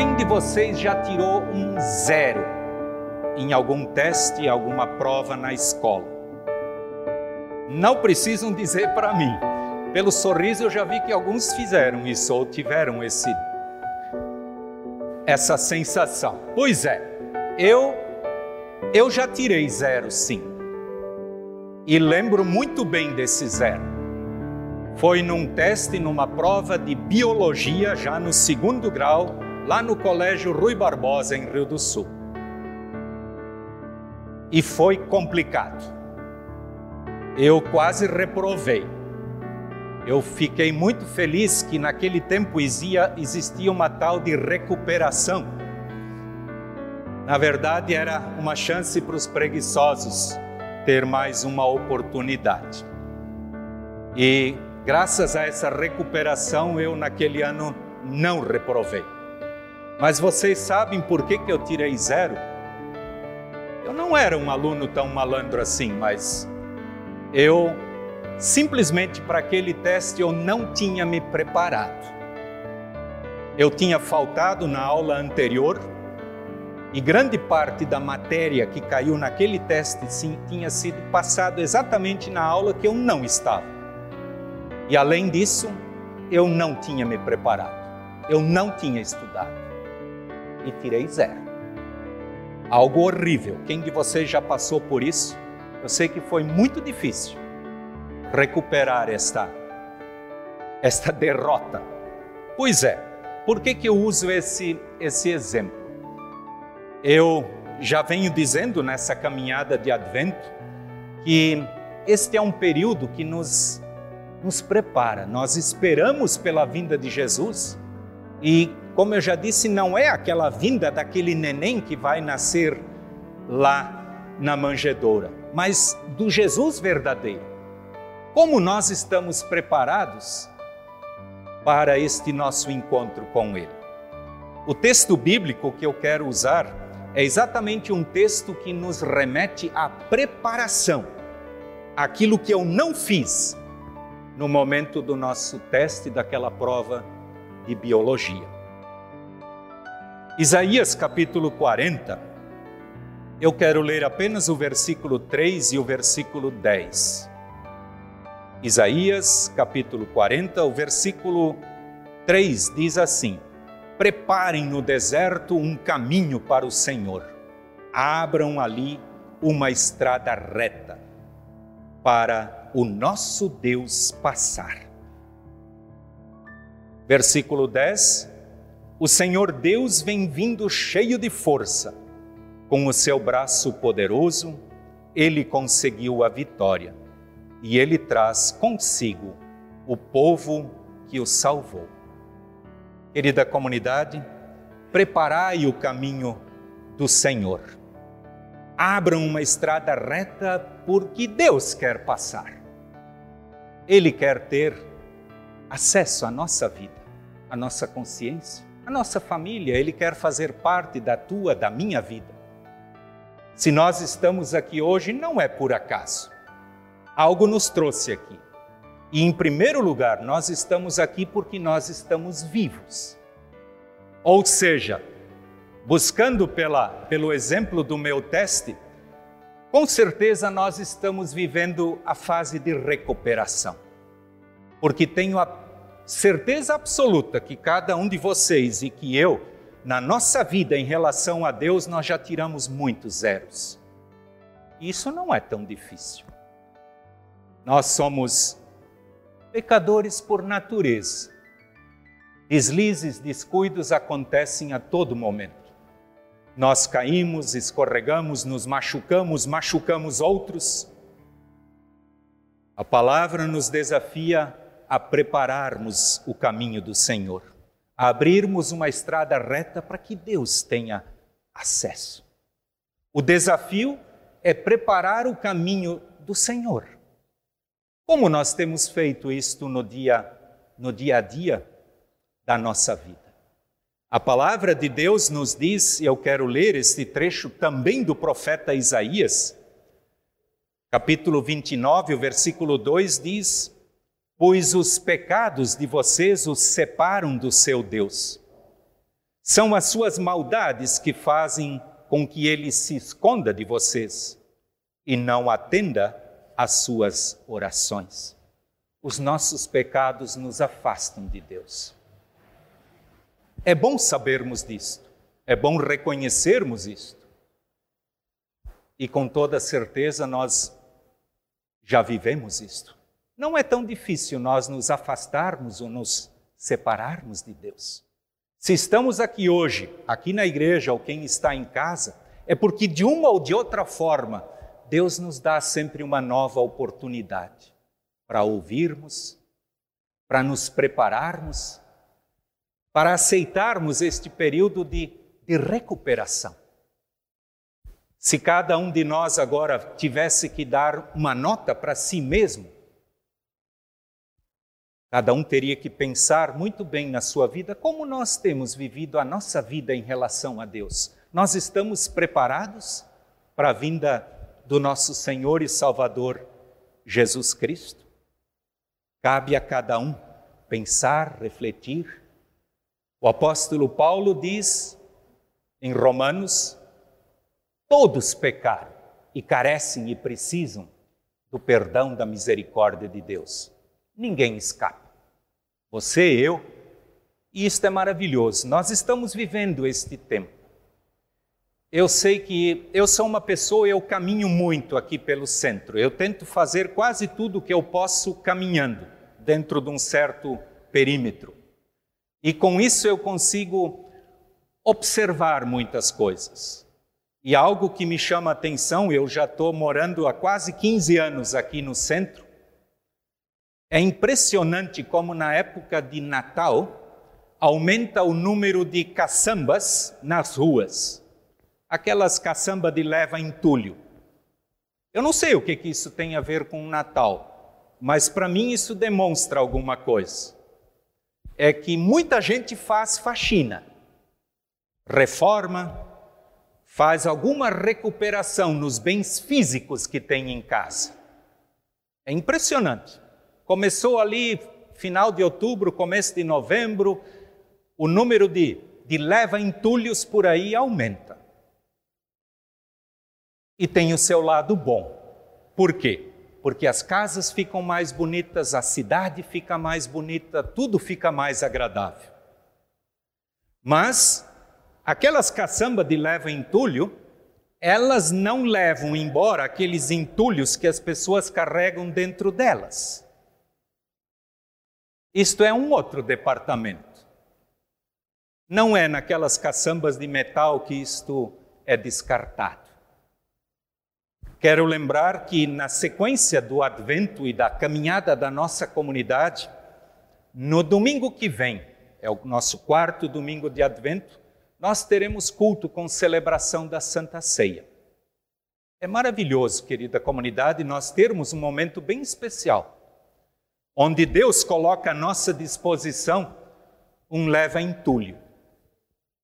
Quem de vocês já tirou um zero em algum teste, alguma prova na escola? Não precisam dizer para mim. Pelo sorriso eu já vi que alguns fizeram isso ou tiveram esse essa sensação. Pois é, eu eu já tirei zero sim. E lembro muito bem desse zero. Foi num teste, numa prova de biologia, já no segundo grau, lá no Colégio Rui Barbosa, em Rio do Sul. E foi complicado. Eu quase reprovei. Eu fiquei muito feliz que naquele tempo existia uma tal de recuperação. Na verdade, era uma chance para os preguiçosos ter mais uma oportunidade. E graças a essa recuperação, eu naquele ano não reprovei. Mas vocês sabem por que, que eu tirei zero? Eu não era um aluno tão malandro assim, mas eu simplesmente para aquele teste eu não tinha me preparado. Eu tinha faltado na aula anterior e grande parte da matéria que caiu naquele teste sim, tinha sido passado exatamente na aula que eu não estava. E além disso, eu não tinha me preparado, eu não tinha estudado e tirei zero. Algo horrível. Quem de vocês já passou por isso? Eu sei que foi muito difícil recuperar esta esta derrota. Pois é. Por que que eu uso esse esse exemplo? Eu já venho dizendo nessa caminhada de advento que este é um período que nos nos prepara. Nós esperamos pela vinda de Jesus e como eu já disse, não é aquela vinda daquele neném que vai nascer lá na manjedoura, mas do Jesus verdadeiro. Como nós estamos preparados para este nosso encontro com Ele? O texto bíblico que eu quero usar é exatamente um texto que nos remete à preparação, aquilo que eu não fiz no momento do nosso teste, daquela prova de biologia. Isaías capítulo 40, eu quero ler apenas o versículo 3 e o versículo 10. Isaías capítulo 40, o versículo 3 diz assim: Preparem no deserto um caminho para o Senhor, abram ali uma estrada reta para o nosso Deus passar. Versículo 10: o Senhor Deus vem vindo cheio de força. Com o seu braço poderoso, ele conseguiu a vitória e ele traz consigo o povo que o salvou. Querida comunidade, preparai o caminho do Senhor. Abram uma estrada reta porque Deus quer passar. Ele quer ter acesso à nossa vida, à nossa consciência a nossa família, Ele quer fazer parte da tua, da minha vida. Se nós estamos aqui hoje, não é por acaso. Algo nos trouxe aqui. E em primeiro lugar, nós estamos aqui porque nós estamos vivos. Ou seja, buscando pela, pelo exemplo do meu teste, com certeza nós estamos vivendo a fase de recuperação. Porque tenho a certeza absoluta que cada um de vocês e que eu, na nossa vida em relação a Deus, nós já tiramos muitos zeros. Isso não é tão difícil. Nós somos pecadores por natureza. Deslizes, descuidos acontecem a todo momento. Nós caímos, escorregamos, nos machucamos, machucamos outros. A palavra nos desafia a prepararmos o caminho do Senhor, a abrirmos uma estrada reta para que Deus tenha acesso. O desafio é preparar o caminho do Senhor. Como nós temos feito isto no dia, no dia a dia da nossa vida? A palavra de Deus nos diz, e eu quero ler este trecho também do profeta Isaías, capítulo 29, o versículo 2 diz: pois os pecados de vocês os separam do seu Deus. São as suas maldades que fazem com que ele se esconda de vocês e não atenda às suas orações. Os nossos pecados nos afastam de Deus. É bom sabermos disto, é bom reconhecermos isto. E com toda certeza nós já vivemos isto. Não é tão difícil nós nos afastarmos ou nos separarmos de Deus. Se estamos aqui hoje, aqui na igreja, ou quem está em casa, é porque de uma ou de outra forma, Deus nos dá sempre uma nova oportunidade para ouvirmos, para nos prepararmos, para aceitarmos este período de, de recuperação. Se cada um de nós agora tivesse que dar uma nota para si mesmo, cada um teria que pensar muito bem na sua vida como nós temos vivido a nossa vida em relação a Deus. Nós estamos preparados para a vinda do nosso Senhor e Salvador Jesus Cristo? Cabe a cada um pensar, refletir. O apóstolo Paulo diz em Romanos Todos pecaram e carecem e precisam do perdão da misericórdia de Deus. Ninguém escapa. Você, eu, e isto é maravilhoso. Nós estamos vivendo este tempo. Eu sei que eu sou uma pessoa, eu caminho muito aqui pelo centro. Eu tento fazer quase tudo o que eu posso caminhando dentro de um certo perímetro. E com isso eu consigo observar muitas coisas. E algo que me chama a atenção, eu já estou morando há quase 15 anos aqui no centro. É impressionante como na época de Natal aumenta o número de caçambas nas ruas. Aquelas caçambas de leva entulho. Eu não sei o que, que isso tem a ver com o Natal, mas para mim isso demonstra alguma coisa. É que muita gente faz faxina, reforma, faz alguma recuperação nos bens físicos que tem em casa. É impressionante. Começou ali final de outubro, começo de novembro, o número de, de leva entulhos por aí aumenta. E tem o seu lado bom. Por quê? Porque as casas ficam mais bonitas, a cidade fica mais bonita, tudo fica mais agradável. Mas Aquelas caçambas de leva entulho, elas não levam embora aqueles entulhos que as pessoas carregam dentro delas. Isto é um outro departamento. Não é naquelas caçambas de metal que isto é descartado. Quero lembrar que, na sequência do advento e da caminhada da nossa comunidade, no domingo que vem, é o nosso quarto domingo de advento, nós teremos culto com celebração da Santa Ceia. É maravilhoso, querida comunidade, nós termos um momento bem especial, onde Deus coloca à nossa disposição um leva entulho,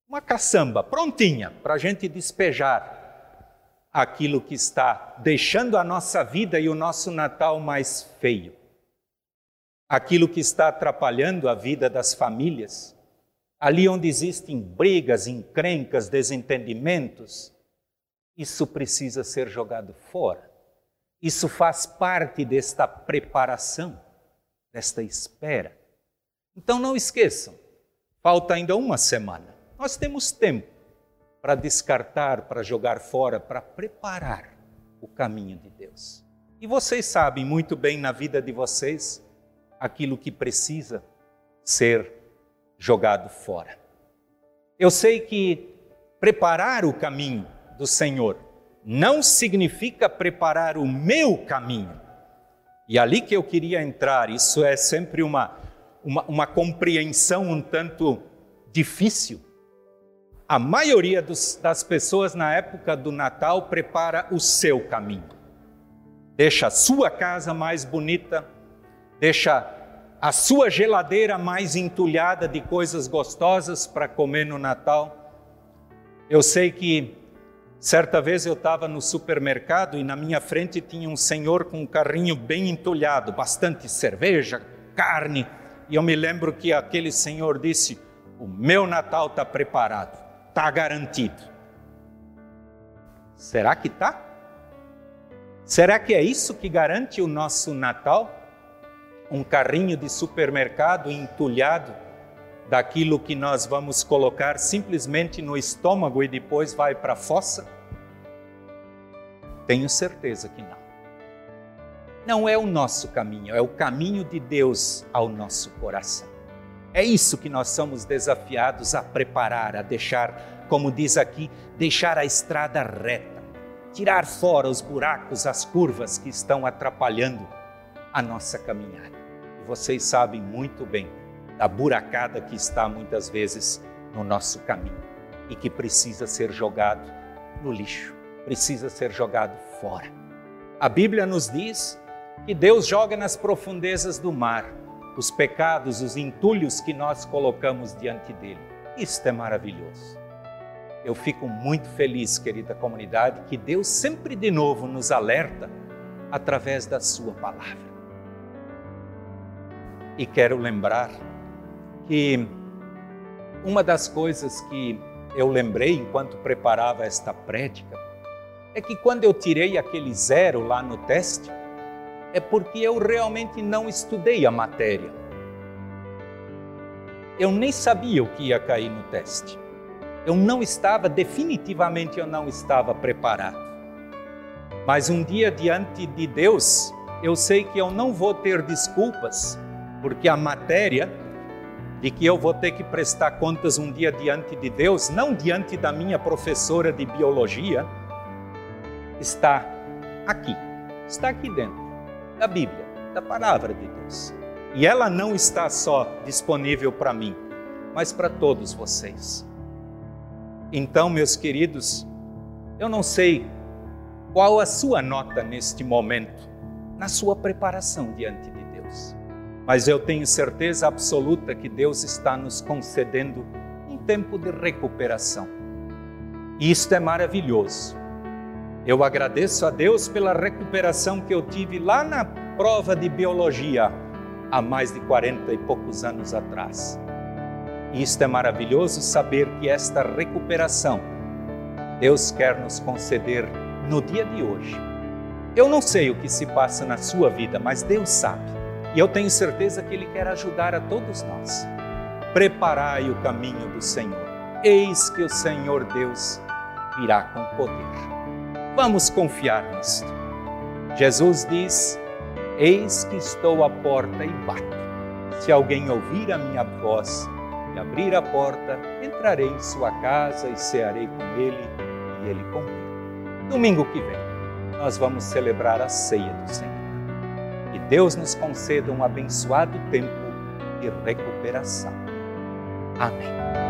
uma caçamba prontinha para a gente despejar aquilo que está deixando a nossa vida e o nosso Natal mais feio, aquilo que está atrapalhando a vida das famílias. Ali onde existem brigas, encrencas, desentendimentos, isso precisa ser jogado fora. Isso faz parte desta preparação, desta espera. Então não esqueçam, falta ainda uma semana. Nós temos tempo para descartar, para jogar fora, para preparar o caminho de Deus. E vocês sabem muito bem na vida de vocês aquilo que precisa ser jogado fora. Eu sei que preparar o caminho do Senhor não significa preparar o meu caminho. E ali que eu queria entrar, isso é sempre uma, uma, uma compreensão um tanto difícil. A maioria dos, das pessoas na época do Natal prepara o seu caminho. Deixa a sua casa mais bonita, deixa a sua geladeira mais entulhada de coisas gostosas para comer no Natal. Eu sei que certa vez eu estava no supermercado e na minha frente tinha um senhor com um carrinho bem entulhado, bastante cerveja, carne, e eu me lembro que aquele senhor disse: O meu Natal está preparado, está garantido. Será que está? Será que é isso que garante o nosso Natal? Um carrinho de supermercado entulhado daquilo que nós vamos colocar simplesmente no estômago e depois vai para a fossa? Tenho certeza que não. Não é o nosso caminho, é o caminho de Deus ao nosso coração. É isso que nós somos desafiados a preparar, a deixar, como diz aqui, deixar a estrada reta, tirar fora os buracos, as curvas que estão atrapalhando a nossa caminhada. E vocês sabem muito bem da buracada que está muitas vezes no nosso caminho e que precisa ser jogado no lixo precisa ser jogado fora. A Bíblia nos diz que Deus joga nas profundezas do mar os pecados, os entulhos que nós colocamos diante dele. Isto é maravilhoso. Eu fico muito feliz, querida comunidade, que Deus sempre de novo nos alerta através da Sua palavra. E quero lembrar que uma das coisas que eu lembrei enquanto preparava esta prédica é que quando eu tirei aquele zero lá no teste, é porque eu realmente não estudei a matéria. Eu nem sabia o que ia cair no teste. Eu não estava, definitivamente eu não estava preparado. Mas um dia diante de Deus, eu sei que eu não vou ter desculpas, porque a matéria de que eu vou ter que prestar contas um dia diante de Deus, não diante da minha professora de biologia, está aqui, está aqui dentro da Bíblia, da palavra de Deus. E ela não está só disponível para mim, mas para todos vocês. Então, meus queridos, eu não sei qual a sua nota neste momento, na sua preparação diante de Deus, mas eu tenho certeza absoluta que Deus está nos concedendo um tempo de recuperação. E isto é maravilhoso eu agradeço a Deus pela recuperação que eu tive lá na prova de biologia há mais de 40 e poucos anos atrás. E isto é maravilhoso saber que esta recuperação Deus quer nos conceder no dia de hoje. Eu não sei o que se passa na sua vida, mas Deus sabe. E eu tenho certeza que Ele quer ajudar a todos nós. Preparai o caminho do Senhor. Eis que o Senhor Deus virá com poder. Vamos confiar nisto. Jesus diz: Eis que estou à porta e bato. Se alguém ouvir a minha voz e abrir a porta, entrarei em sua casa e cearei com ele e ele comigo. Domingo que vem, nós vamos celebrar a ceia do Senhor. Deus nos conceda um abençoado tempo de recuperação. Amém.